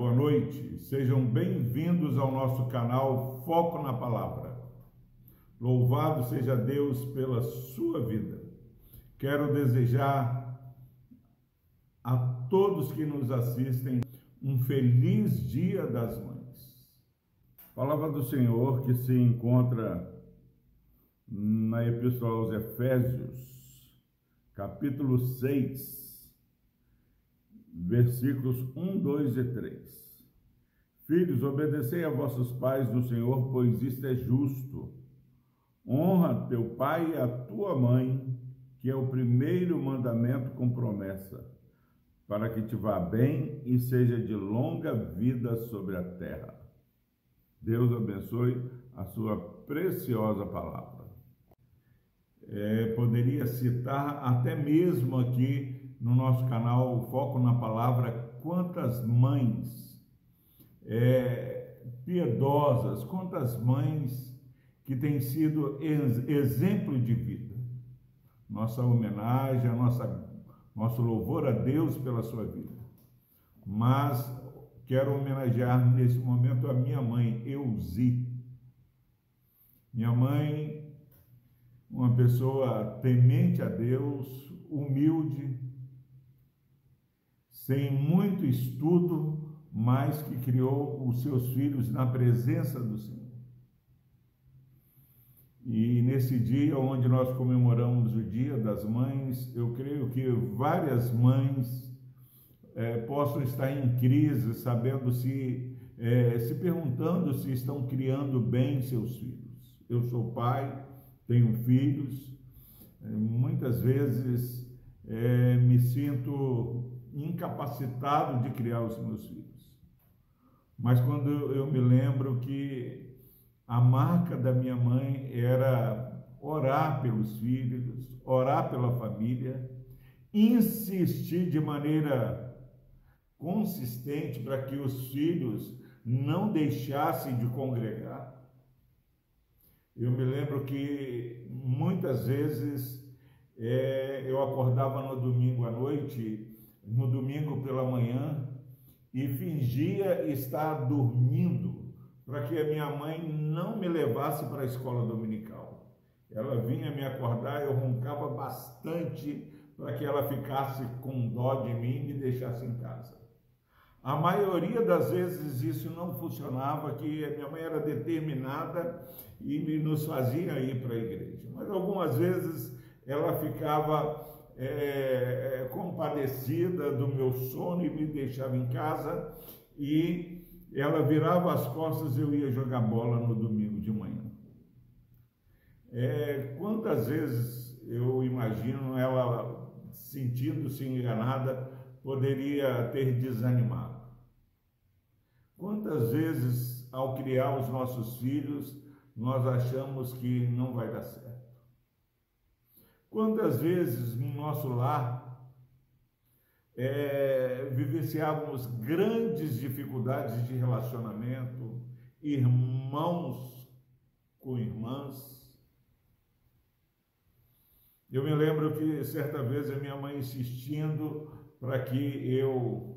boa noite. Sejam bem-vindos ao nosso canal Foco na Palavra. Louvado seja Deus pela sua vida. Quero desejar a todos que nos assistem um feliz Dia das Mães. Palavra do Senhor que se encontra na Epístola aos Efésios, capítulo 6, versículos 1, 2 e 3. Filhos, obedecei a vossos pais no Senhor, pois isto é justo. Honra teu pai e a tua mãe, que é o primeiro mandamento com promessa, para que te vá bem e seja de longa vida sobre a terra. Deus abençoe a sua preciosa palavra. É, poderia citar até mesmo aqui no nosso canal Foco na Palavra quantas mães é, piedosas, quantas mães que têm sido ex exemplo de vida. Nossa homenagem, nossa, nosso louvor a Deus pela sua vida. Mas quero homenagear nesse momento a minha mãe, Euzi. Minha mãe, uma pessoa temente a Deus, humilde, sem muito estudo, mas que criou os seus filhos na presença do Senhor. E nesse dia onde nós comemoramos o Dia das Mães, eu creio que várias mães é, possam estar em crise, sabendo se, é, se perguntando se estão criando bem seus filhos. Eu sou pai, tenho filhos, é, muitas vezes é, me sinto incapacitado de criar os meus filhos. Mas quando eu me lembro que a marca da minha mãe era orar pelos filhos, orar pela família, insistir de maneira consistente para que os filhos não deixassem de congregar. Eu me lembro que muitas vezes é, eu acordava no domingo à noite no domingo pela manhã e fingia estar dormindo para que a minha mãe não me levasse para a escola dominical. Ela vinha me acordar, eu roncava bastante para que ela ficasse com dó de mim e me deixasse em casa. A maioria das vezes isso não funcionava, que a minha mãe era determinada e nos fazia ir para a igreja. Mas algumas vezes ela ficava é, é, compadecida do meu sono e me deixava em casa e ela virava as costas e eu ia jogar bola no domingo de manhã. É, quantas vezes eu imagino ela sentindo-se enganada poderia ter desanimado? Quantas vezes ao criar os nossos filhos nós achamos que não vai dar certo? Quantas vezes no nosso lar é, vivenciávamos grandes dificuldades de relacionamento, irmãos com irmãs. Eu me lembro que certa vez a minha mãe insistindo para que eu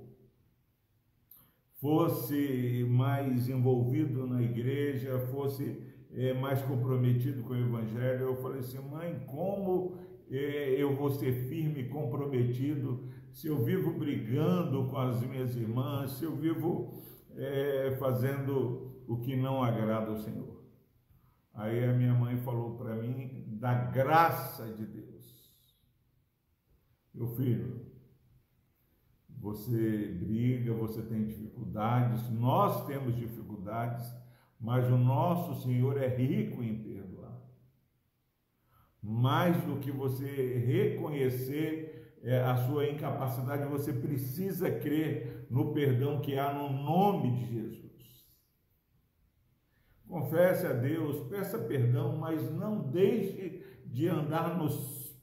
fosse mais envolvido na igreja, fosse é, mais comprometido com o Evangelho. Eu falei assim, mãe, como é, eu vou ser firme e comprometido se eu vivo brigando com as minhas irmãs, se eu vivo é, fazendo o que não agrada ao Senhor? Aí a minha mãe falou para mim da graça de Deus. Meu filho, você briga, você tem dificuldades, nós temos dificuldades, mas o nosso Senhor é rico em perdoar. Mais do que você reconhecer é, a sua incapacidade, você precisa crer no perdão que há no nome de Jesus. Confesse a Deus, peça perdão, mas não deixe de andar nos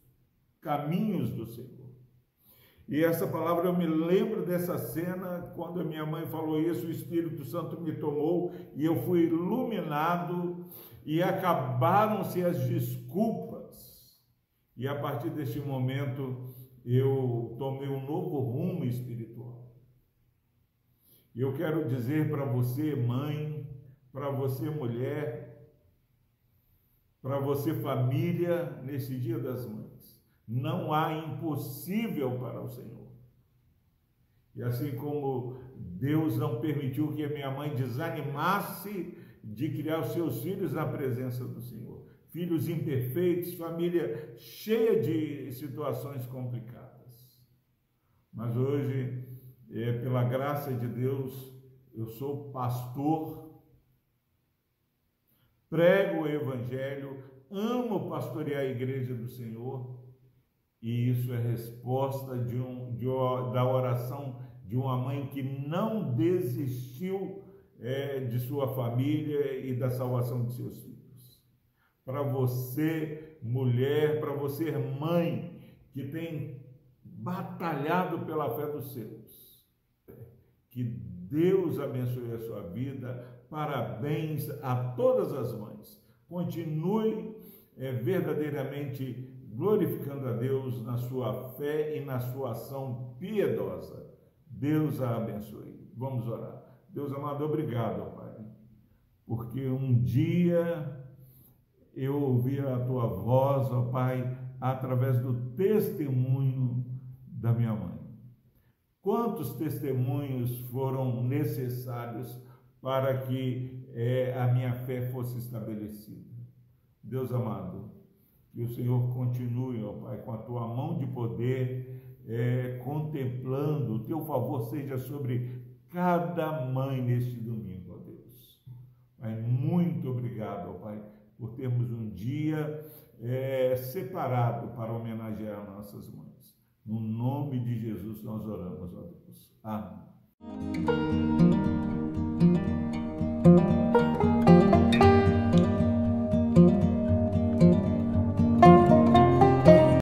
caminhos do Senhor. E essa palavra eu me lembro dessa cena quando a minha mãe falou isso, o Espírito Santo me tomou e eu fui iluminado e acabaram-se as desculpas. E a partir deste momento eu tomei um novo rumo espiritual. Eu quero dizer para você, mãe, para você, mulher, para você, família, nesse Dia das Mães, não há impossível para o Senhor. E assim como Deus não permitiu que a minha mãe desanimasse de criar os seus filhos na presença do Senhor. Filhos imperfeitos, família cheia de situações complicadas. Mas hoje, é, pela graça de Deus, eu sou pastor, prego o Evangelho, amo pastorear a igreja do Senhor, e isso é resposta de um, de, da oração de uma mãe que não desistiu é, de sua família e da salvação de seus filhos. Para você, mulher, para você, mãe, que tem batalhado pela fé dos seus, que Deus abençoe a sua vida. Parabéns a todas as mães. Continue é, verdadeiramente glorificando a Deus na sua fé e na sua ação piedosa. Deus a abençoe. Vamos orar. Deus amado, obrigado, Pai, porque um dia eu ouvi a tua voz, ó Pai, através do testemunho da minha mãe. Quantos testemunhos foram necessários para que é, a minha fé fosse estabelecida? Deus amado, que o Senhor continue, ó Pai, com a tua mão de poder, é, contemplando, o teu favor seja sobre cada mãe neste domingo, ó Deus. Pai, muito obrigado, ó Pai, por termos um dia é, separado para homenagear nossas mães. No nome de Jesus nós oramos, ó Deus. Amém.